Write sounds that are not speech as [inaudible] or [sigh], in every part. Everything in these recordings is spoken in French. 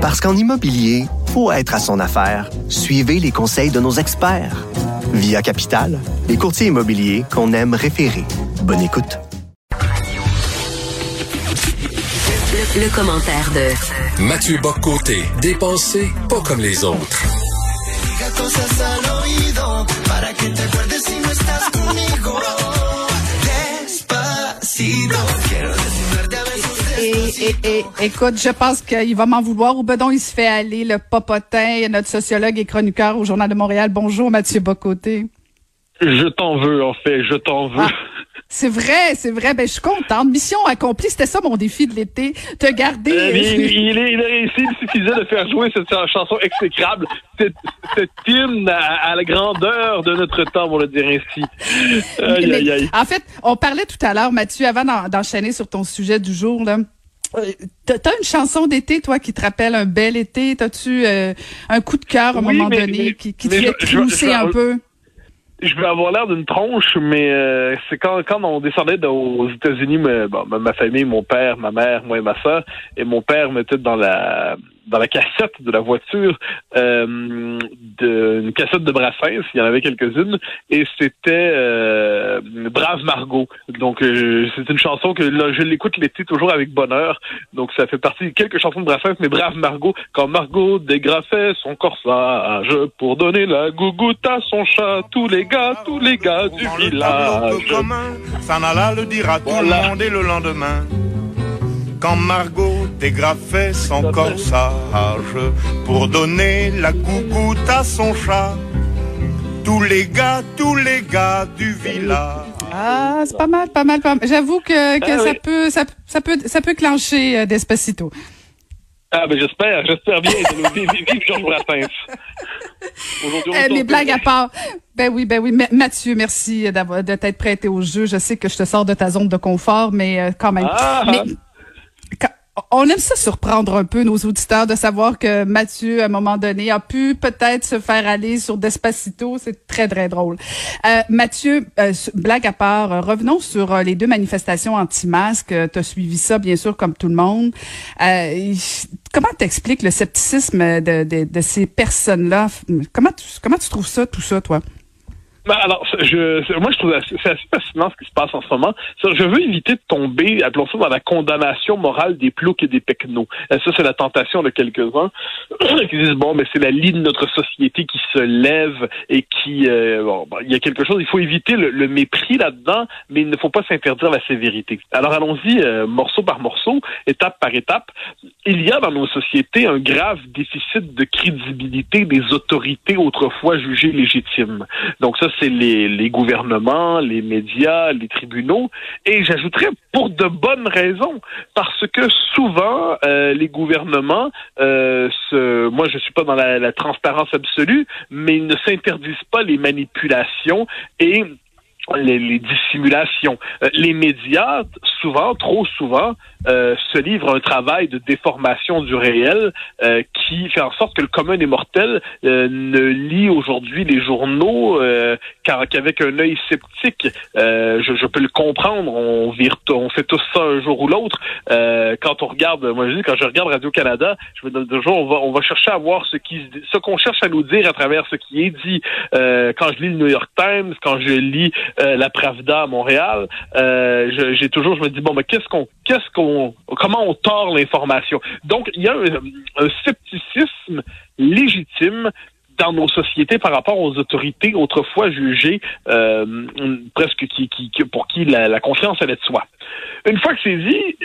Parce qu'en immobilier, faut être à son affaire. Suivez les conseils de nos experts. Via Capital, les courtiers immobiliers qu'on aime référer. Bonne écoute. Le, commentaire de Mathieu Boccoté, dépensé pas comme les autres. Et, écoute, je pense qu'il va m'en vouloir. Ou bedon, il se fait aller, le popotin, notre sociologue et chroniqueur au Journal de Montréal. Bonjour, Mathieu Bocoté. Je t'en veux, en fait, je t'en veux. Ah, c'est vrai, c'est vrai. Ben, je suis contente. Mission accomplie. C'était ça mon défi de l'été. Te garder. Euh, il, a réussi. Il suffisait de faire jouer cette, chanson exécrable. Cette, hymne à, la grandeur de notre temps, on le dire ainsi. En fait, on parlait tout à l'heure, Mathieu, avant d'enchaîner sur ton sujet du jour, là. Euh, t'as une chanson d'été, toi, qui te rappelle un bel été? T'as-tu euh, un coup de cœur à un moment donné qui, qui te fait clousser un peu? Je vais avoir l'air d'une tronche, mais euh, c'est quand, quand on descendait aux États-Unis, ma famille, mon père, ma mère, moi et ma soeur, et mon père mettait dans la dans la cassette de la voiture euh, de, une cassette de Brassens, il y en avait quelques-unes, et c'était euh, Brave Margot. Donc euh, c'est une chanson que là, je l'écoute l'été toujours avec bonheur. Donc ça fait partie de quelques chansons de Brassens, mais Brave Margot, quand Margot dégrafait son corsage pour donner la gougoute à son chat, tous les gars, tous les gars du village. ça n'alla le dire à tout le monde et le lendemain quand Margot dégrafait son corsage pour donner la gougoute à son chat. Tous les gars, tous les gars du village. Ah, c'est pas mal, pas mal, pas mal. J'avoue que, que ah ça, peut, ça, ça, peut, ça peut clencher euh, Despacito. Ah, ben j'espère, j'espère bien. Vive Georges Brassens. Eh, mes blagues à part. Ben oui, ben oui. Mathieu, merci d'avoir de t'être prêté au jeu. Je sais que je te sors de ta zone de confort, mais euh, quand même. Ah, mais, on aime ça surprendre un peu nos auditeurs de savoir que Mathieu, à un moment donné, a pu peut-être se faire aller sur Despacito. C'est très, très drôle. Euh, Mathieu, euh, blague à part, euh, revenons sur les deux manifestations anti-masques. tu as suivi ça, bien sûr, comme tout le monde. comment t'expliques le scepticisme de, de, de ces personnes-là? Comment tu, comment tu trouves ça, tout ça, toi? Ben alors, je, moi, je trouve c'est assez fascinant ce qui se passe en ce moment. Je veux éviter de tomber, appelons ça, dans la condamnation morale des ploucs et des pecnos. Ça, c'est la tentation de quelques-uns [clears throat] qui disent, bon, mais c'est la ligne de notre société qui se lève et qui... Euh, bon, il y a quelque chose, il faut éviter le, mépris là-dedans, mais il ne faut pas s'interdire la sévérité. Alors, allons-y euh, morceau par morceau, étape par étape. Il y a dans nos sociétés un grave déficit de crédibilité des autorités autrefois jugées légitimes. Donc ça, c'est les, gouvernements, les médias, les tribunaux, et j'ajouterais pour de bonnes raisons, parce que souvent euh, les gouvernements, euh, moi je suis pas dans la, la transparence absolue, mais ils ne s'interdisent pas les manipulations et les, dissimulations. Euh, les médias, souvent, trop souvent, euh, se livrent un travail de déformation du réel euh, qui fait en sorte que le commun des mortels ne lit aujourd'hui les journaux qu'avec un œil sceptique. Je, peux le comprendre, on, vire, on fait tous ça un jour ou l'autre. quand on regarde, moi je dis, quand je regarde Radio-Canada, je me toujours, on va, on va chercher à voir ce qui ce qu'on cherche à nous dire à travers ce qui est dit. quand je lis le New York Times, quand je lis euh, la Pravda à Montréal, euh, j'ai toujours, je me dis bon, mais qu'est-ce qu'on, qu'est-ce qu'on, comment on tord l'information? Donc il y a un, scepticisme légitime dans nos sociétés par rapport aux autorités autrefois jugées euh, presque qui, qui, pour qui la, confiance allait de soi. Une fois que c'est dit,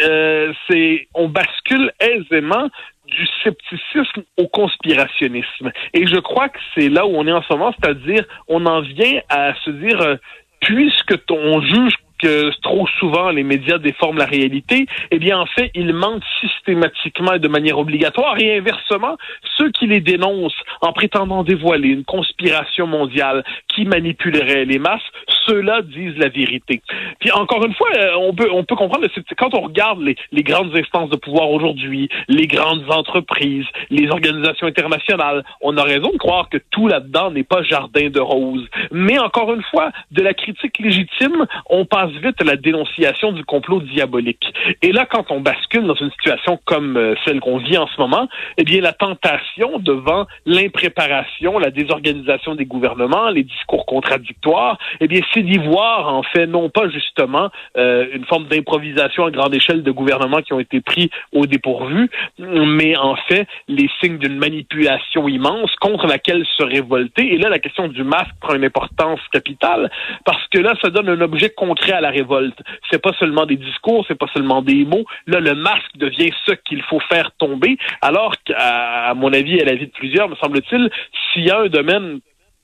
c'est on bascule aisément du scepticisme au conspirationnisme. Et je crois que c'est là où on est en ce moment, c'est-à-dire on en vient à se dire puisque on juge que trop souvent les médias déforment la réalité, eh bien en fait, ils mentent systématiquement et de manière obligatoire et inversement, ceux qui les dénoncent en prétendant dévoiler une conspiration mondiale qui manipulerait les masses ceux-là disent la vérité. Puis encore une fois, euh, on peut on peut comprendre quand on regarde les, les grandes instances de pouvoir aujourd'hui, les grandes entreprises, les organisations internationales, on a raison de croire que tout là-dedans n'est pas jardin de roses. Mais encore une fois, de la critique légitime, on passe vite à la dénonciation du complot diabolique. Et là, quand on bascule dans une situation comme euh, celle qu'on vit en ce moment, eh bien la tentation devant l'impréparation, la désorganisation des gouvernements, les discours contradictoires, eh bien c'est d'y voir en fait non pas justement euh, une forme d'improvisation à grande échelle de gouvernements qui ont été pris au dépourvu, mais en fait les signes d'une manipulation immense contre laquelle se révolter. Et là, la question du masque prend une importance capitale parce que là, ça donne un objet concret à la révolte. C'est pas seulement des discours, c'est pas seulement des mots. Là, le masque devient ce qu'il faut faire tomber. Alors qu'à mon avis, à l'avis de plusieurs, me semble-t-il, s'il y a un domaine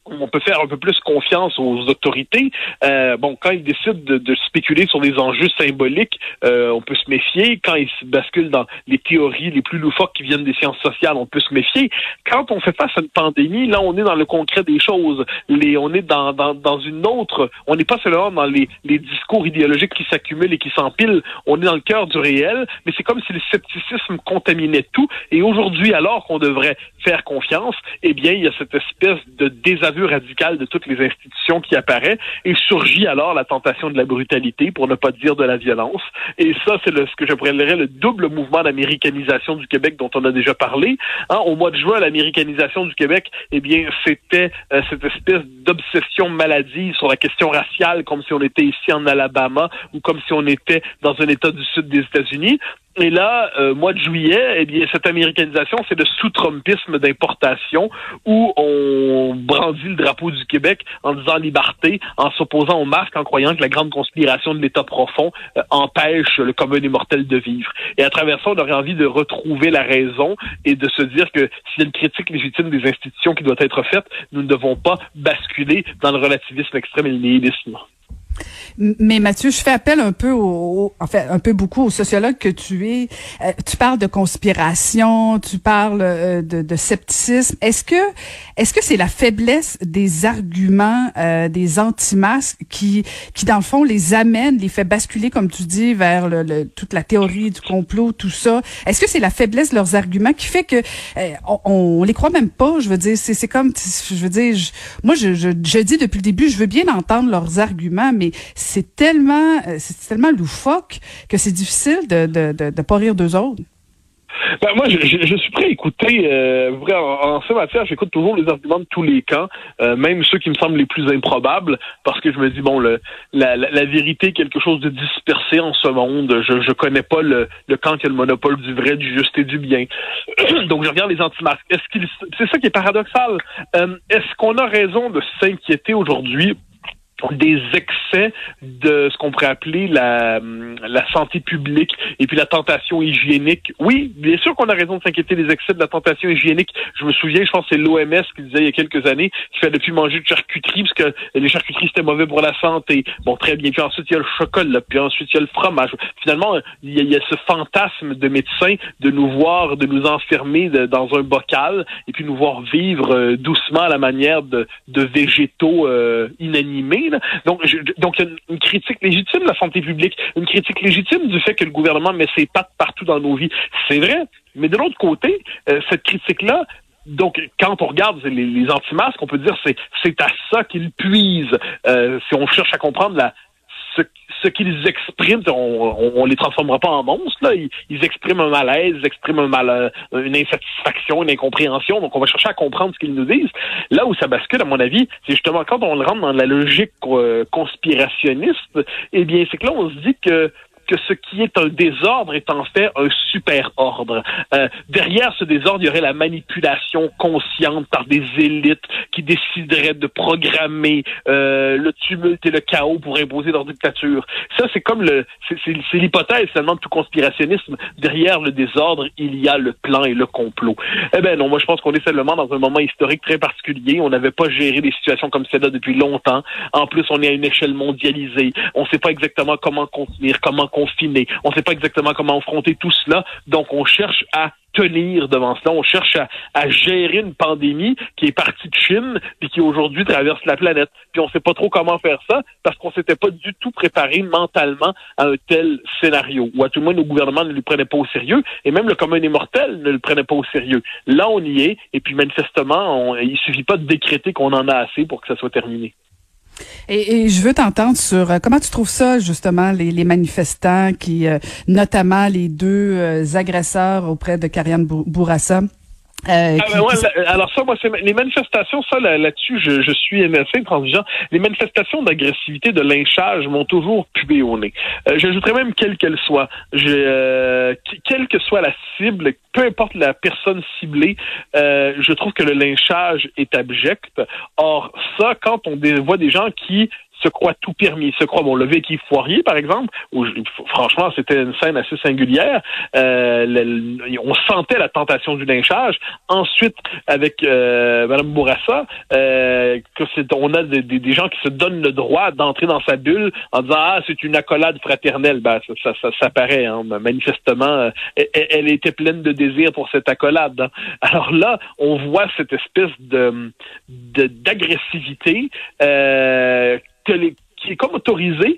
on peut faire un peu plus confiance aux autorités. Euh, bon, quand ils décident de, spéculer sur des enjeux symboliques, euh, on peut se méfier. Quand ils basculent dans les théories les plus loufoques qui viennent des sciences sociales, on peut se méfier. Quand on fait face à une pandémie, là, on est dans le concret des choses. Les, on est dans, dans, dans une autre. On n'est pas seulement dans les, les discours idéologiques qui s'accumulent et qui s'empilent. On est dans le cœur du réel. Mais c'est comme si le scepticisme contaminait tout. Et aujourd'hui, alors qu'on devrait faire confiance, eh bien, il y a cette espèce de désaveu radical de toutes les institutions qui apparaît et surgit alors la tentation de la brutalité, pour ne pas dire de la violence. Et ça, c'est ce que j'appellerais le double mouvement d'américanisation du Québec dont on a déjà parlé. Hein, au mois de juin, l'américanisation du Québec, eh bien, c'était euh, cette espèce d'obsession maladive sur la question raciale, comme si on était ici en Alabama ou comme si on était dans un État du sud des États-Unis. Et là, euh, mois de juillet, eh bien, cette américanisation, c'est le sous-trumpisme d'importation où on brandit le drapeau du Québec en disant liberté, en s'opposant au masque, en croyant que la grande conspiration de l'État profond euh, empêche le commun des mortels de vivre. Et à travers ça, on aurait envie de retrouver la raison et de se dire que s'il y a une critique légitime des institutions qui doit être faite, nous ne devons pas basculer dans le relativisme extrême et le nihilisme. Mais Mathieu, je fais appel un peu au, en fait, un peu beaucoup au sociologue que tu es. Euh, tu parles de conspiration, tu parles euh, de, de, scepticisme. Est-ce que, est-ce que c'est la faiblesse des arguments euh, des anti-masques qui, qui dans le fond les amène, les fait basculer, comme tu dis, vers le, toute la théorie du complot, tout ça? Est-ce que c'est la faiblesse de leurs arguments qui fait que on, on, les croit même pas? Je veux dire, c'est, c'est comme, je veux dire, moi je, je, je dis depuis le début, je veux bien entendre leurs arguments, c'est tellement, euh, c'est tellement loufoque que c'est difficile de, de pas rire d'eux autres. Ben, moi, je, suis prêt à écouter. Euh, en, en, ce j'écoute toujours les arguments de tous les camps, euh, même ceux qui me semblent les plus improbables, parce que je me dis bon, la, vérité est quelque chose de dispersé en ce monde. Je je connais pas le, camp qui a le monopole du vrai, du juste et du bien. [clears throat] Donc, je regarde les anti-masques. Est-ce qu'il, c'est ça qui est paradoxal. Euh, est-ce qu'on a raison de s'inquiéter aujourd'hui? Des excès de ce qu'on pourrait appeler la, la santé publique et puis la tentation hygiénique. Oui, bien sûr qu'on a raison de s'inquiéter des excès de la tentation hygiénique. Je me souviens, je pense que c'est l'OMS qui disait il y a quelques années qu'il fallait plus manger de charcuterie parce que les charcuteries c'était mauvais pour la santé. Bon, très bien. Puis ensuite il y a le chocolat, puis ensuite il y a le fromage. Finalement, il y a, ce fantasme de médecin de nous voir, de nous enfermer dans un bocal et puis nous voir vivre euh, doucement à la manière de, de végétaux euh, inanimés. Donc, je, donc une, une, critique légitime de la santé publique, une critique légitime du fait que le gouvernement met ses pattes partout dans nos vies. C'est vrai, mais de l'autre côté, euh, cette critique-là donc, quand on regarde les, les anti-masques, on peut dire c'est c'est à ça qu'ils puisent. Euh, si on cherche à comprendre la, ce, qu'ils expriment, on, on, les transformera pas en monstres. Là. Ils, expriment un malaise, ils expriment un mal, euh, une insatisfaction, une incompréhension. Donc, on va chercher à comprendre ce qu'ils nous disent. Là où ça bascule, à mon avis, c'est justement quand on rentre dans la logique euh, conspirationniste. Eh bien, c'est que là, on se dit que que ce qui est un désordre est en fait un super ordre. Euh, derrière ce désordre, il y aurait la manipulation consciente par des élites qui décideraient de programmer euh, le tumulte et le chaos pour imposer leur dictature. Ça, c'est comme le, c'est l'hypothèse finalement de tout conspirationnisme. Derrière le désordre, il y a le plan et le complot. Eh ben non, moi je pense qu'on est seulement dans un moment historique très particulier. On n'avait pas géré des situations comme celle-là depuis longtemps. En plus, on est à une échelle mondialisée. On ne sait pas exactement comment contenir, comment On ne sait pas exactement comment affronter tout cela, donc on cherche à tenir devant cela. On cherche à, gérer une pandémie qui est partie de Chine et qui aujourd'hui traverse la planète. Puis on ne sait pas trop comment faire ça parce qu'on s'était pas du tout préparé mentalement à un tel scénario. Ou à tout le moins, nos gouvernements ne le prenaient pas au sérieux et même le commun des mortels ne le prenait pas au sérieux. Là, on y est et puis manifestement, on, il suffit pas de décréter qu'on en a assez pour que ça soit terminé. Et, je veux t'entendre sur euh, comment tu trouves ça justement les, manifestants qui, euh, notamment les deux euh, agresseurs auprès de Kariane Bourassa? Euh, ah, ben alors ça, moi, c'est les manifestations, ça là-dessus, je, je, suis assez intransigeant. Les manifestations d'agressivité, de lynchage m'ont toujours pubé au nez. Euh, J'ajouterais même quelle qu'elle soit. Euh, quelle que soit la cible, peu importe la personne ciblée, euh, je trouve que le lynchage est abject. Or, ça, quand on voit des gens qui se croit tout permis, se croit, bon, le véhicule Foirier, par exemple, où franchement, c'était une scène assez singulière. Euh, on sentait la tentation du lynchage. Ensuite, avec euh, Mme Bourassa, euh, que on a des, gens qui se donnent le droit d'entrer dans sa bulle en disant ah c'est une accolade fraternelle. Ben ça, ça, ça, paraît hein, manifestement, euh, elle, était pleine de désir pour cette accolade. Hein. Alors là, on voit cette espèce de d'agressivité euh, que les qui est comme autorisé.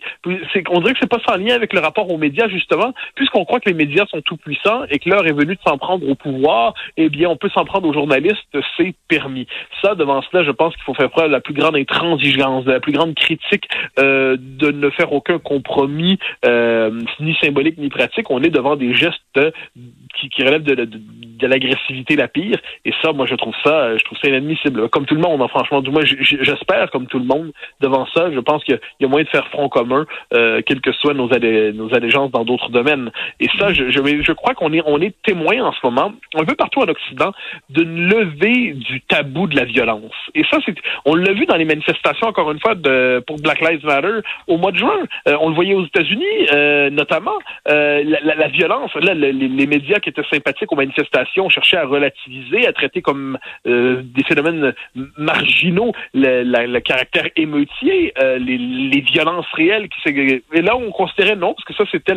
C'est, on dirait que c'est pas sans lien avec le rapport aux médias, justement, puisqu'on croit que les médias sont tout puissants et que l'heure est venue de s'en prendre au pouvoir, eh bien, on peut s'en prendre aux journalistes, c'est permis. Ça, devant cela, je pense qu'il faut faire preuve de la plus grande intransigeance, de la plus grande critique, euh, de ne faire aucun compromis, euh, ni symbolique ni pratique. On est devant des gestes qui, qui relèvent de, de, de l'agressivité la pire. Et ça, moi, je trouve ça, je trouve ça inadmissible. Comme tout le monde, hein, franchement, du moins, j'espère, comme tout le monde, devant ça, je pense qu'il y a moyen de faire front commun, euh, quelles que soient nos, nos allégeances dans d'autres domaines. Et ça, je, je, je crois qu'on est, on est témoin en ce moment, un peu partout en Occident, d'une levée du tabou de la violence. Et ça, c'est, on l'a vu dans les manifestations, encore une fois, de, pour Black Lives Matter au mois de juin. Euh, on le voyait aux États-Unis, euh, notamment. Euh, la, la, violence, là, les, les médias qui étaient sympathiques aux manifestations cherchaient à relativiser, à traiter comme des phénomènes marginaux le, le caractère émeutier, les les violences réelles. Qui, et là, on considérait non, parce que ça, c'était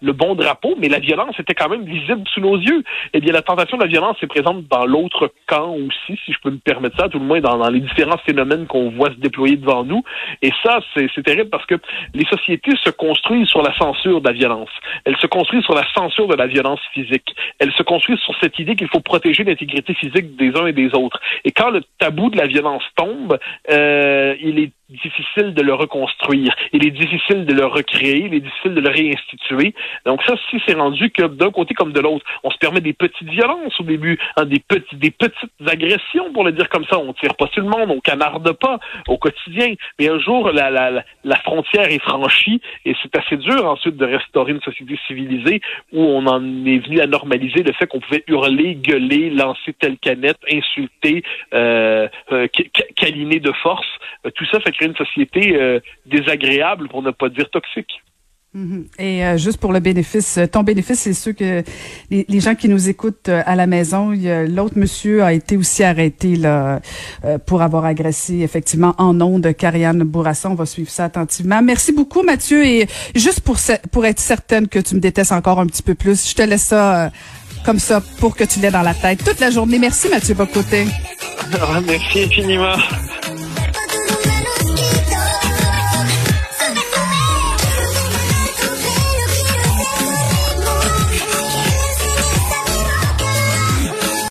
le bon drapeau, mais la violence était quand même visible sous nos yeux. Eh bien, la tentation de la violence est présente dans l'autre camp aussi, si je peux me permettre ça, tout le moins dans, dans les différents phénomènes qu'on voit se déployer devant nous. Et ça, c'est terrible parce que les sociétés se construisent sur la censure de la violence. Elles se construisent sur la censure de la violence physique. Elles se construisent sur cette idée qu'il faut protéger l'intégrité physique des uns et des autres. Et quand le tabou de la violence tombe, euh, il est difficile de le reconstruire. Il est difficile de le recréer, il est difficile de le réinstituer. Donc ça, si c'est rendu que d'un côté comme de l'autre, on se permet des petites violences au début, hein, des, petits, des petites agressions, pour le dire comme ça. On tire pas sur le monde, on canarde pas au quotidien. Mais un jour, la, la, la frontière est franchie et c'est assez dur ensuite de restaurer une société civilisée où on en est venu à normaliser le fait qu'on pouvait hurler, gueuler, lancer telle canette, insulter, euh, euh câliner de force. Euh, tout ça fait créer une société euh, désagréable, pour ne pas dire toxique. Mm-hmm. Et euh, juste pour le bénéfice, ton bénéfice, c'est ceux que les, gens qui nous écoutent à la maison, l'autre monsieur a été aussi arrêté là pour avoir agressé effectivement en nom de Karianne Bourassa. On va suivre ça attentivement. Merci beaucoup Mathieu et juste pour pour être certaine que tu me détestes encore un petit peu plus, je te laisse ça comme ça pour que tu l'aies dans la tête toute la journée. Merci Mathieu Bocoté. [laughs] merci infiniment.